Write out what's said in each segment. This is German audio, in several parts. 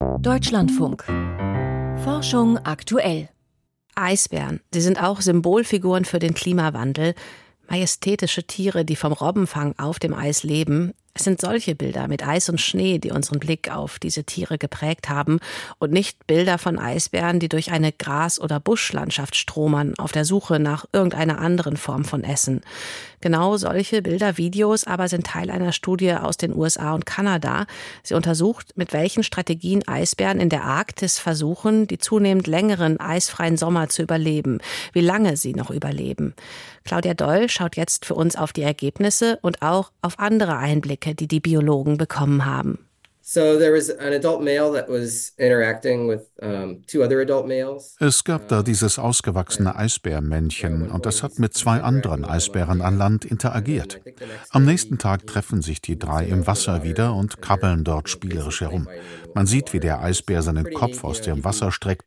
Deutschlandfunk. Forschung aktuell. Eisbären, sie sind auch Symbolfiguren für den Klimawandel. Majestätische Tiere, die vom Robbenfang auf dem Eis leben, es sind solche Bilder mit Eis und Schnee, die unseren Blick auf diese Tiere geprägt haben und nicht Bilder von Eisbären, die durch eine Gras- oder Buschlandschaft stromern, auf der Suche nach irgendeiner anderen Form von Essen. Genau solche Bilder, Videos aber sind Teil einer Studie aus den USA und Kanada. Sie untersucht, mit welchen Strategien Eisbären in der Arktis versuchen, die zunehmend längeren eisfreien Sommer zu überleben, wie lange sie noch überleben. Claudia Doll schaut jetzt für uns auf die Ergebnisse und auch auf andere Einblicke Die die Biologen bekommen haben. Es gab da dieses ausgewachsene Eisbärmännchen und das hat mit zwei anderen Eisbären an Land interagiert. Am nächsten Tag treffen sich die drei im Wasser wieder und krabbeln dort spielerisch herum. Man sieht, wie der Eisbär seinen Kopf aus dem Wasser streckt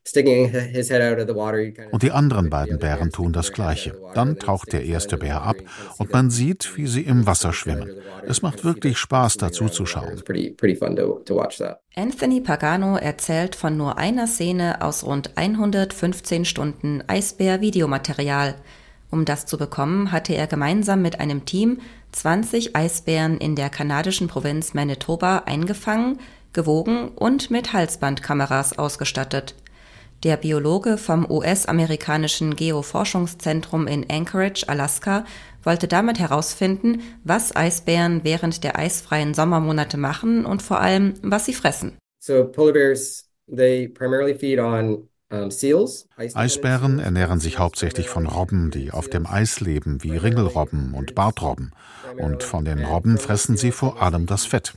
und die anderen beiden Bären tun das gleiche. Dann taucht der erste Bär ab und man sieht, wie sie im Wasser schwimmen. Es macht wirklich Spaß, dazu zu schauen to, watch that. Anthony Pagano erzählt von nur einer Szene aus rund 115 Stunden Eisbär-Videomaterial. Um das zu bekommen, hatte er gemeinsam mit einem Team 20 Eisbären in der kanadischen Provinz Manitoba eingefangen, gewogen und mit Halsbandkameras ausgestattet. Der Biologe vom US-amerikanischen Geoforschungszentrum in Anchorage, Alaska, wollte damit herausfinden, was Eisbären während der eisfreien Sommermonate machen und vor allem, was sie fressen. So polar bears, they primarily feed on Eisbären ernähren sich hauptsächlich von Robben, die auf dem Eis leben, wie Ringelrobben und Bartrobben. Und von den Robben fressen sie vor allem das Fett.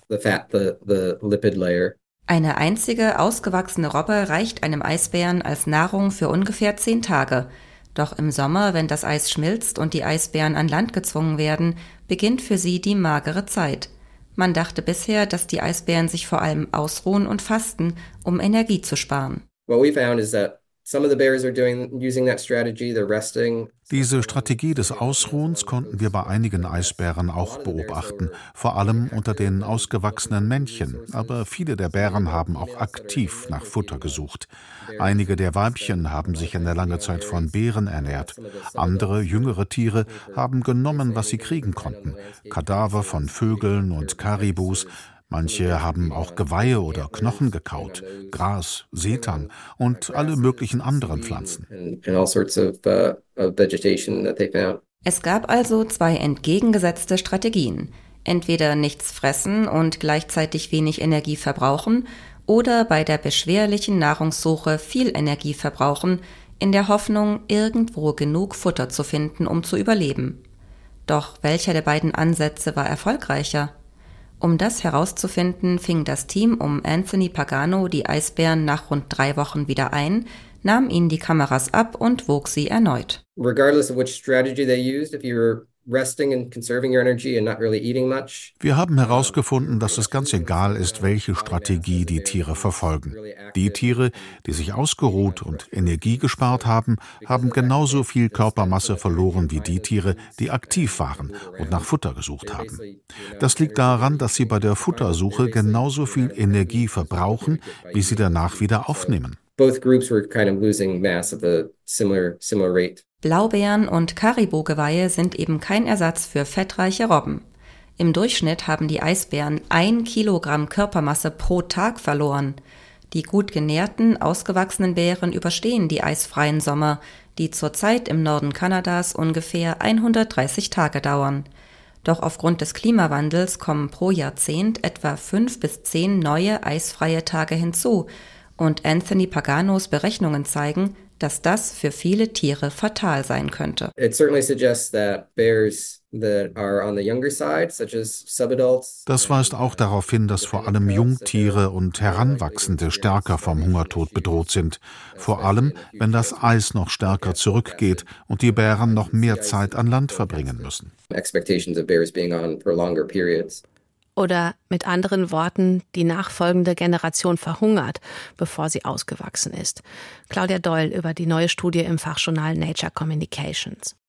Eine einzige ausgewachsene Robbe reicht einem Eisbären als Nahrung für ungefähr zehn Tage. Doch im Sommer, wenn das Eis schmilzt und die Eisbären an Land gezwungen werden, beginnt für sie die magere Zeit. Man dachte bisher, dass die Eisbären sich vor allem ausruhen und fasten, um Energie zu sparen. What we found is that diese Strategie des Ausruhens konnten wir bei einigen Eisbären auch beobachten, vor allem unter den ausgewachsenen Männchen. Aber viele der Bären haben auch aktiv nach Futter gesucht. Einige der Weibchen haben sich in der lange Zeit von Beeren ernährt. Andere, jüngere Tiere haben genommen, was sie kriegen konnten. Kadaver von Vögeln und Karibus, Manche haben auch Geweihe oder Knochen gekaut, Gras, Seetang und alle möglichen anderen Pflanzen. Uh, es gab also zwei entgegengesetzte Strategien. Entweder nichts fressen und gleichzeitig wenig Energie verbrauchen oder bei der beschwerlichen Nahrungssuche viel Energie verbrauchen, in der Hoffnung, irgendwo genug Futter zu finden, um zu überleben. Doch welcher der beiden Ansätze war erfolgreicher? Um das herauszufinden, fing das Team um Anthony Pagano die Eisbären nach rund drei Wochen wieder ein, nahm ihnen die Kameras ab und wog sie erneut. Regardless of which strategy they used, if you wir haben herausgefunden, dass es ganz egal ist, welche Strategie die Tiere verfolgen. Die Tiere, die sich ausgeruht und Energie gespart haben, haben genauso viel Körpermasse verloren wie die Tiere, die aktiv waren und nach Futter gesucht haben. Das liegt daran, dass sie bei der Futtersuche genauso viel Energie verbrauchen, wie sie danach wieder aufnehmen. Both groups were kind of losing mass at a similar, similar rate. Blaubeeren und Karibo-Geweihe sind eben kein Ersatz für fettreiche Robben. Im Durchschnitt haben die Eisbären ein Kilogramm Körpermasse pro Tag verloren. Die gut genährten, ausgewachsenen Bären überstehen die eisfreien Sommer, die zurzeit im Norden Kanadas ungefähr 130 Tage dauern. Doch aufgrund des Klimawandels kommen pro Jahrzehnt etwa fünf bis zehn neue eisfreie Tage hinzu, und Anthony Paganos Berechnungen zeigen, dass das für viele Tiere fatal sein könnte. Das weist auch darauf hin, dass vor allem Jungtiere und Heranwachsende stärker vom Hungertod bedroht sind. Vor allem, wenn das Eis noch stärker zurückgeht und die Bären noch mehr Zeit an Land verbringen müssen. Oder mit anderen Worten, die nachfolgende Generation verhungert, bevor sie ausgewachsen ist. Claudia Doyle über die neue Studie im Fachjournal Nature Communications.